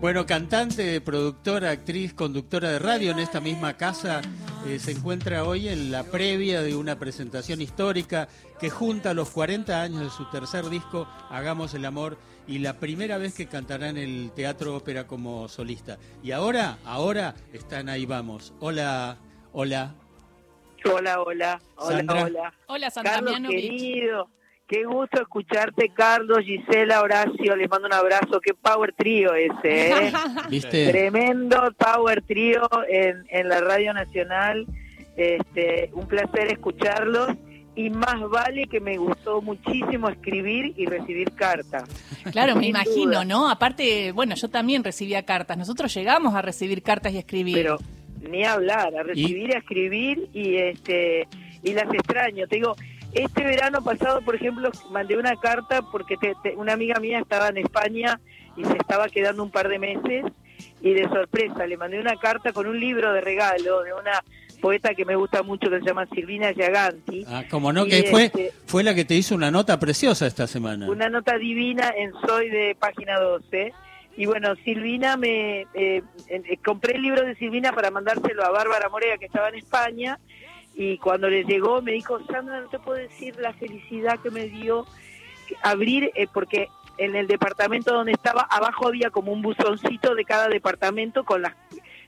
Bueno, cantante, productora, actriz, conductora de radio en esta misma casa, eh, se encuentra hoy en la previa de una presentación histórica que junta los 40 años de su tercer disco, Hagamos el Amor, y la primera vez que cantará en el Teatro Ópera como solista. Y ahora, ahora están ahí vamos. Hola, hola. Hola, hola, hola, Sandra. hola. Hola, Sandra Carlos querido, qué gusto escucharte, Carlos, Gisela, Horacio, les mando un abrazo, qué power trío ese, ¿eh? ¿Viste? Tremendo power trío en, en la Radio Nacional, este, un placer escucharlos y más vale que me gustó muchísimo escribir y recibir cartas. Claro, me imagino, duda. ¿no? Aparte, bueno, yo también recibía cartas. Nosotros llegamos a recibir cartas y escribir. pero ni hablar, a recibir, a escribir y este y las extraño. Te digo, este verano pasado, por ejemplo, mandé una carta porque te- te- una amiga mía estaba en España y se estaba quedando un par de meses y de sorpresa le mandé una carta con un libro de regalo de una poeta que me gusta mucho que se llama Silvina Giaganti. Ah, como no, Y, que fue, este, fue la que te hizo una nota preciosa esta semana. una nota divina en Soy de página 12. Y bueno, Silvina, me eh, eh, eh, compré el libro de Silvina para mandárselo a Bárbara Morea, que estaba en España, y cuando le llegó me dijo, Sandra, no te puedo decir la felicidad que me dio abrir, eh, porque en el departamento donde estaba, abajo había como un buzoncito de cada departamento con las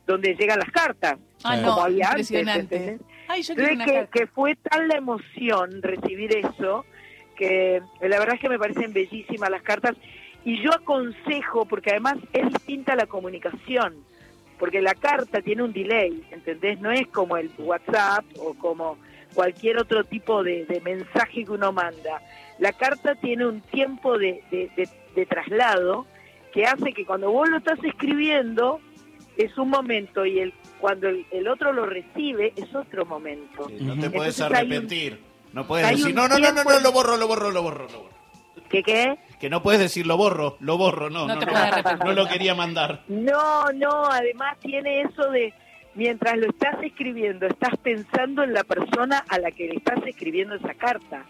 donde llegan las cartas, ah, como no, había antes, impresionante. ¿entendés? Ay, yo quiero Entonces, una que, carta. que fue tal la emoción recibir eso, que la verdad es que me parecen bellísimas las cartas. Y yo aconsejo, porque además es distinta la comunicación, porque la carta tiene un delay, ¿entendés? No es como el WhatsApp o como cualquier otro tipo de, de mensaje que uno manda. La carta tiene un tiempo de, de- de- de traslado que hace que cuando vos lo estás escribiendo es un momento y el cuando el, el otro lo recibe es otro momento. Sí, no te puedes Entonces hay un- arrepentir. No puedes decir, no, no, no, no, no, lo borro, lo borro, lo borro, lo borro. ¿Qué qué? Que no puedes decir lo borro, lo borro, no, No no, no, lo quería mandar. No, no, además tiene eso de mientras lo estás escribiendo, estás pensando en la persona a la que le estás escribiendo esa carta.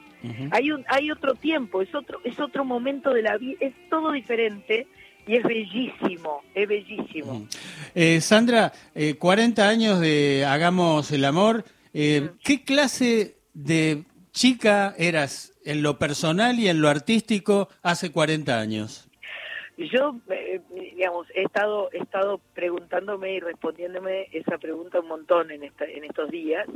Hay un hay otro tiempo, es otro es otro momento de la vida, es todo diferente y es bellísimo, es bellísimo. Eh, Sandra, eh, 40 años de Hagamos el Amor. Eh, ¿Qué clase de chica eras en lo personal y en lo artístico hace 40 años? Yo, eh, digamos, he estado, he estado preguntándome y respondiéndome esa pregunta un montón en, esta, en estos días.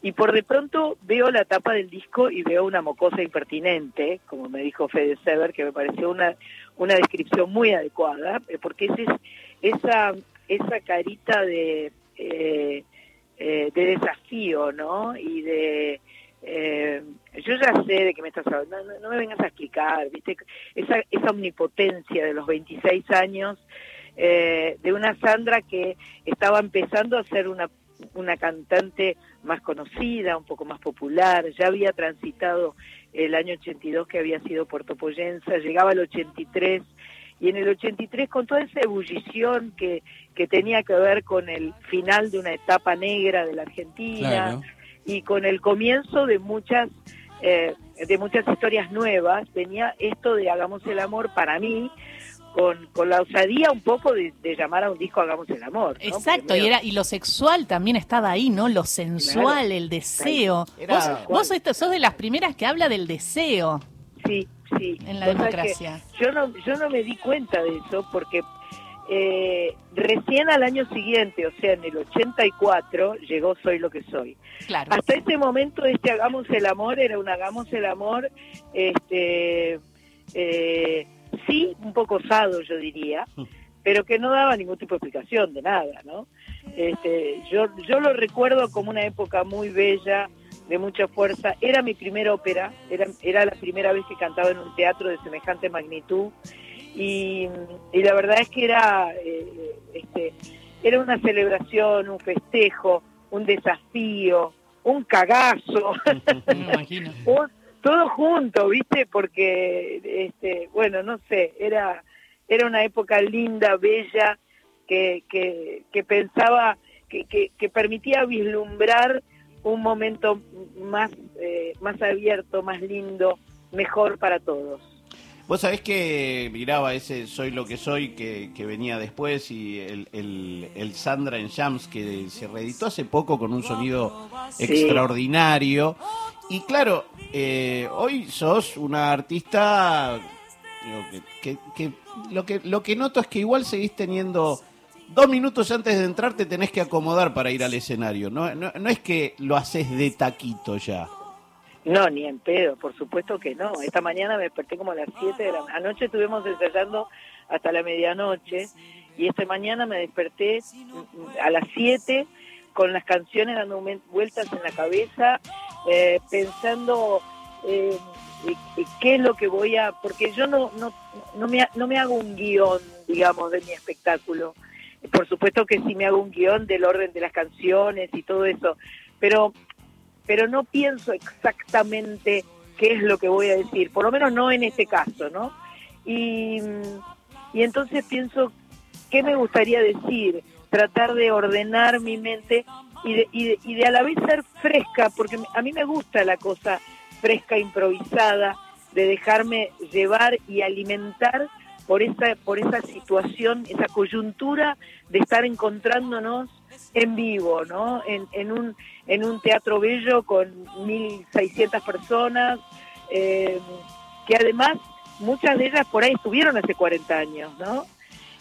Y por de pronto veo la tapa del disco y veo una mocosa impertinente, como me dijo Fede Sever, que me pareció una, una descripción muy adecuada, eh, porque ese es, esa, esa carita de, eh, eh, de desafío, ¿no? Y de... eh, yo ya sé de qué me estás hablando, no, me vengas a explicar, ¿viste? Esa, esa omnipotencia de los 26 años, eh, de una Sandra que estaba empezando a ser una, una cantante más conocida, un poco más popular, ya había transitado el año 82 que había sido puertopoyensa, llegaba al 83 y en el 83 con toda esa ebullición que, que tenía que ver con el final de una etapa negra de la Argentina. Y con el comienzo de muchas eh, de muchas historias nuevas venía esto de hagamos el amor para mí con, con la osadía un poco de, de llamar a un disco hagamos el amor ¿no? Exacto, y era y lo sexual también estaba ahí, ¿no? Lo sensual, Claro. el deseo. Era- Vos, vos esto- sos de las primeras que habla del deseo sí sí en la democracia. yo no yo no me di cuenta de eso porque eh, recién al año siguiente o sea en el 84 llegó soy lo que soy. Claro. hasta ese momento este hagamos el amor era un hagamos el amor este eh, sí un poco osado yo diría pero que no daba ningún tipo de explicación de nada no este yo yo lo recuerdo como una época muy bella de mucha fuerza. Era mi primera ópera era era la primera vez que cantaba en un teatro de semejante magnitud y, y la verdad es que era eh, este era una celebración un festejo un desafío un cagazo Me imagino. un- todo junto, ¿viste? Porque, este, bueno, no sé, era, era una época linda, bella, que, que, que pensaba, que, que, que permitía vislumbrar un momento más, eh, más abierto, más lindo, mejor para todos. Vos sabés que miraba ese Soy lo que soy que, que venía después y el, el, el Sandra en Jams que se reeditó hace poco con un sonido Sí. extraordinario. Y claro, eh, hoy sos una artista digo, que, que- que lo que lo que noto es que igual seguís teniendo dos minutos antes de entrar te tenés que acomodar para ir al escenario. No, no, no es que lo haces de taquito ya. No, ni en pedo, por supuesto que no. Esta mañana me desperté como a las 7 de la Anoche estuvimos ensayando hasta la medianoche y esta mañana me desperté mm, a las 7 con las canciones dando vuel- vueltas en la cabeza, eh, pensando eh, qué es lo que voy a... Porque yo no, no, no, me, no me hago un guion, digamos, de mi espectáculo. Por supuesto que sí me hago un guion del orden de las canciones y todo eso, pero pero no pienso exactamente qué es lo que voy a decir, por lo menos no en este caso, ¿no? Y, y entonces pienso qué me gustaría decir, tratar de ordenar mi mente y de, y de, y de a la vez ser fresca, porque a mí me gusta la cosa fresca, improvisada, de dejarme llevar y alimentar por esa, por esa situación, esa coyuntura de estar encontrándonos en vivo, ¿no? En, en, un, en un teatro bello con 1.600 personas, eh, que además muchas de ellas por ahí estuvieron hace 40 años, ¿no?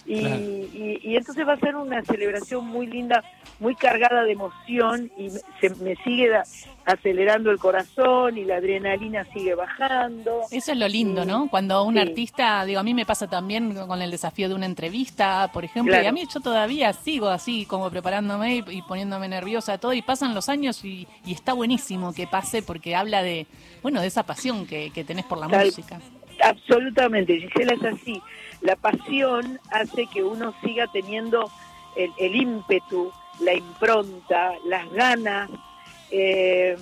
Y, Claro. y, y entonces va a ser una celebración muy linda, muy cargada de emoción y me- se me sigue da- acelerando el corazón y la adrenalina sigue bajando. Eso es lo lindo, ¿no? Cuando un Sí. artista, digo, a mí me pasa también con el desafío de una entrevista, por ejemplo, Claro. y a mí yo todavía sigo así, como preparándome y, y poniéndome nerviosa, todo, y pasan los años y, y está buenísimo que pase porque habla de, bueno, de esa pasión que, que tenés por la Tal- música. Absolutamente, Gisela es así. La pasión hace que uno siga teniendo el, el ímpetu, la impronta, las ganas, eh,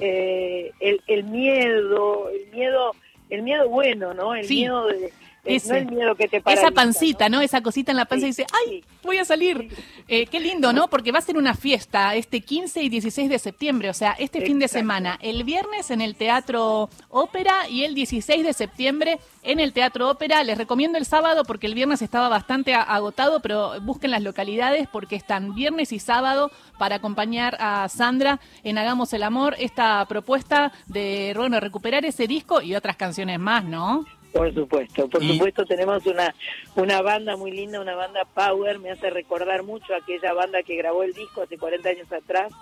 eh, el, el miedo, el miedo, el miedo bueno, ¿no? El Sí, miedo de, de- ese. no el miedo que te paraliza. Esa pancita, ¿no? Esa cosita en la panza Sí, y dice, ¡ay, sí. voy a salir! Eh, qué lindo, ¿no? Porque va a ser una fiesta este 15 y 16 de septiembre, o sea, este fin de semana. El viernes en el Teatro Ópera y el 16 de septiembre en el Teatro Ópera. Les recomiendo el sábado porque el viernes estaba bastante agotado, pero busquen las localidades porque están viernes y sábado para acompañar a Sandra en Hagamos el Amor, esta propuesta de, bueno, recuperar ese disco y otras canciones más, ¿no? Por supuesto, por Y- supuesto tenemos una, una banda muy linda, una banda Power, me hace recordar mucho a aquella banda que grabó el disco hace 40 años atrás.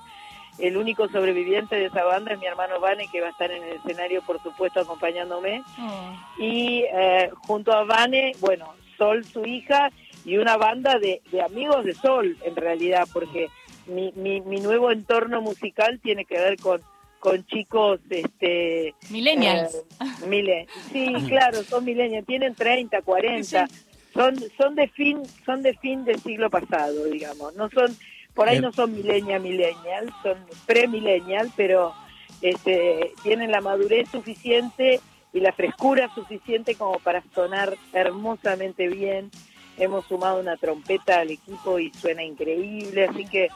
El único sobreviviente de esa banda es mi hermano Vane, que va a estar en el escenario, por supuesto, acompañándome. Y eh, junto a Vane, bueno, Sol, su hija, y una banda de, de amigos de Sol, en realidad, porque mi, mi, mi nuevo entorno musical tiene que ver con, con chicos este Millennials. eh, mile- sí, claro, son milenios, tienen 30, 40, son son de fin son de fin del siglo pasado, digamos. No son por ahí Eh. no son millennial millennial, son pre-millennial, pero este tienen la madurez suficiente y la frescura suficiente como para sonar hermosamente bien. Hemos sumado una trompeta al equipo y suena increíble, así que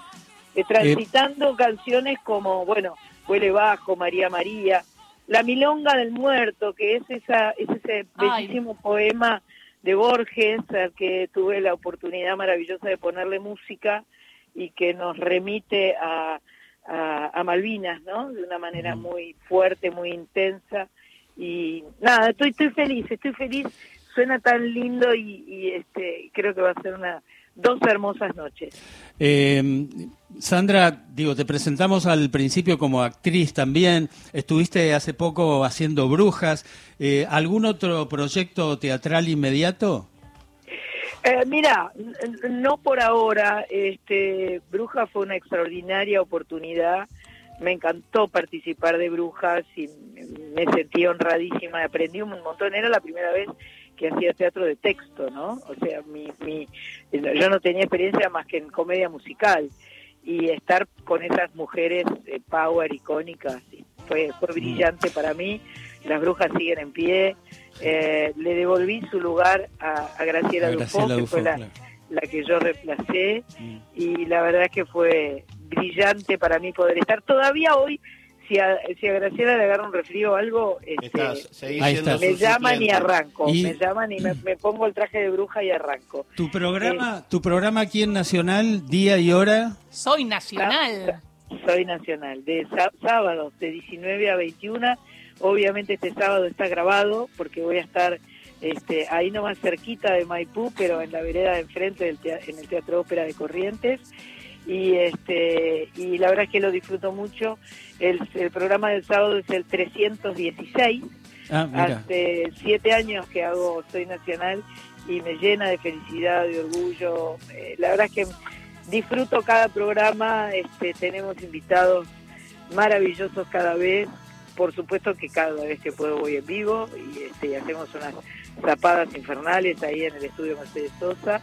eh, transitando canciones como, bueno, Huele Bajo, María María, La Milonga del Muerto, que es, esa, es ese Ay. bellísimo poema de Borges, al que tuve la oportunidad maravillosa de ponerle música y que nos remite a, a, a Malvinas, ¿no? De una manera muy fuerte, muy intensa. Y nada, estoy, estoy feliz, estoy feliz, suena tan lindo y, y este creo que va a ser una dos hermosas noches. Eh, Sandra, digo, te presentamos al principio como actriz también. Estuviste hace poco haciendo Brujas. Eh, ¿Algún otro proyecto teatral inmediato? Eh, mira, no por ahora. Este, Bruja fue una extraordinaria oportunidad. Me encantó participar de Brujas y me sentí honradísima. Aprendí un montón. Era la primera vez que hacía teatro de texto, ¿no? O sea, mi, mi, yo no tenía experiencia más que en comedia musical y estar con esas mujeres eh, power icónicas fue fue brillante para mí. Las brujas siguen en pie. Eh, le devolví su lugar a, a Graciela, A Dufo, que fue la, claro. la que yo reemplacé Mm. y la verdad es que fue brillante para mí poder estar. Todavía hoy si a, si a Graciela le agarra un resfrío o algo, este, Estás- Ahí me llaman y arranco. Y- Me llaman y me, me pongo el traje de bruja y arranco. Tu programa, tu programa aquí en Nacional, día y hora. Soy nacional. Soy nacional, de sá- sábados de 19 a 21. Obviamente este sábado está grabado porque voy a estar este, ahí nomás cerquita de Maipú, pero en la vereda de enfrente del tea- en el Teatro Ópera de Corrientes. Y este y la verdad es que lo disfruto mucho. El, el programa del sábado es el 316. Ah. Hace siete años que hago Soy Nacional y me llena de felicidad, de orgullo. Eh, la verdad es que disfruto cada programa, este, tenemos invitados maravillosos cada vez. Por supuesto que cada vez que puedo voy en vivo y, este, y hacemos unas zapadas infernales ahí en el estudio Mercedes Sosa,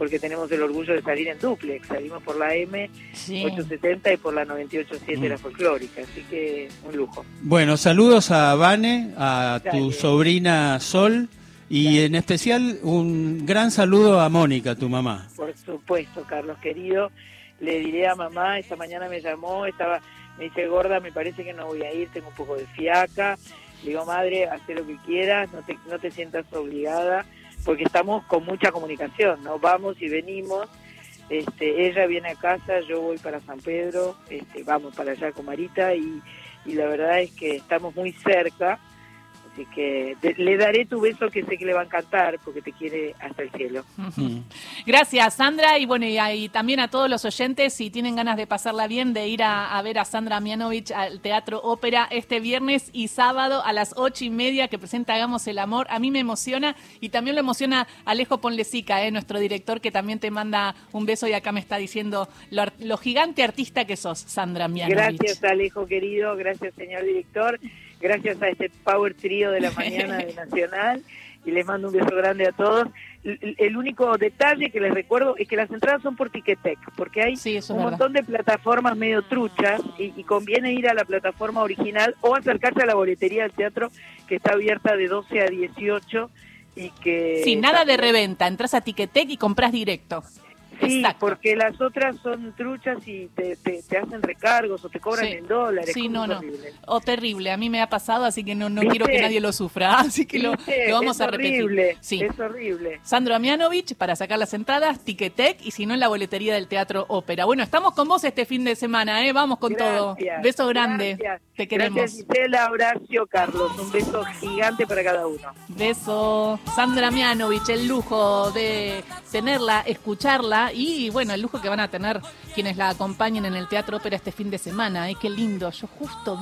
porque tenemos el orgullo de salir en duplex. Salimos por la M Sí. 870 y por la 987 Mm. la folclórica, así que un lujo. Bueno, saludos a Vane, a tu sobrina Sol y en especial un gran saludo a Mónica, tu mamá. Por supuesto, Carlos querido. Le diré a mamá, esta mañana me llamó, estaba, me dice, gorda, me parece que no voy a ir, tengo un poco de fiaca. Le digo, madre, haz lo que quieras, no te, no te sientas obligada, porque estamos con mucha comunicación, ¿no? Vamos y venimos. Este, ella viene a casa, yo voy para San Pedro, este, vamos para allá con Marita y, y la verdad es que estamos muy cerca. Así que te- le daré tu beso que sé que le va a encantar porque te quiere hasta el cielo. Gracias, Sandra. Y bueno, y, ahí también a todos los oyentes, si tienen ganas de pasarla bien, de ir a, a ver a Sandra Mianovich al Teatro Ópera este viernes y sábado a las ocho y media que presenta Hagamos el Amor. A mí me emociona y también lo emociona Alejo Ponlesica, eh, nuestro director, que también te manda un beso y acá me está diciendo lo, lo gigante artista que sos, Sandra Mianovich. Gracias, Alejo querido, gracias, señor director, gracias a este Power Trío de la mañana de Nacional y les mando un beso grande a todos. El, único detalle que les recuerdo es que las entradas son por Ticketek, porque hay Sí, un verdad. montón de plataformas medio truchas y, y conviene ir a la plataforma original o acercarse a la boletería del teatro que está abierta de 12 a 18 y que... Sí, nada de reventa. Entras a Ticketek y compras directo. Sí, Exacto. porque las otras son truchas y te, te, te hacen recargos o te cobran Sí. en dólares. Sí, no, no. O terrible, a mí me ha pasado, así que no, no ¿Viste? quiero que nadie lo sufra, así que lo, vamos es a repetir. Horrible, Sí. Es horrible. Sandro Amianovich para sacar las entradas, Ticketek y si no en la boletería del Teatro Ópera. Bueno, estamos con vos este fin de semana, ¿eh? Vamos con todo. Beso grande. gracias. Te queremos. Gracias Gisela, Horacio, Carlos. Un beso gigante para cada uno. Beso. Sandra Mianovich, el lujo de tenerla, escucharla y bueno, el lujo que van a tener quienes la acompañen en el Teatro Ópera este fin de semana. ¿eh? Qué lindo. Yo justo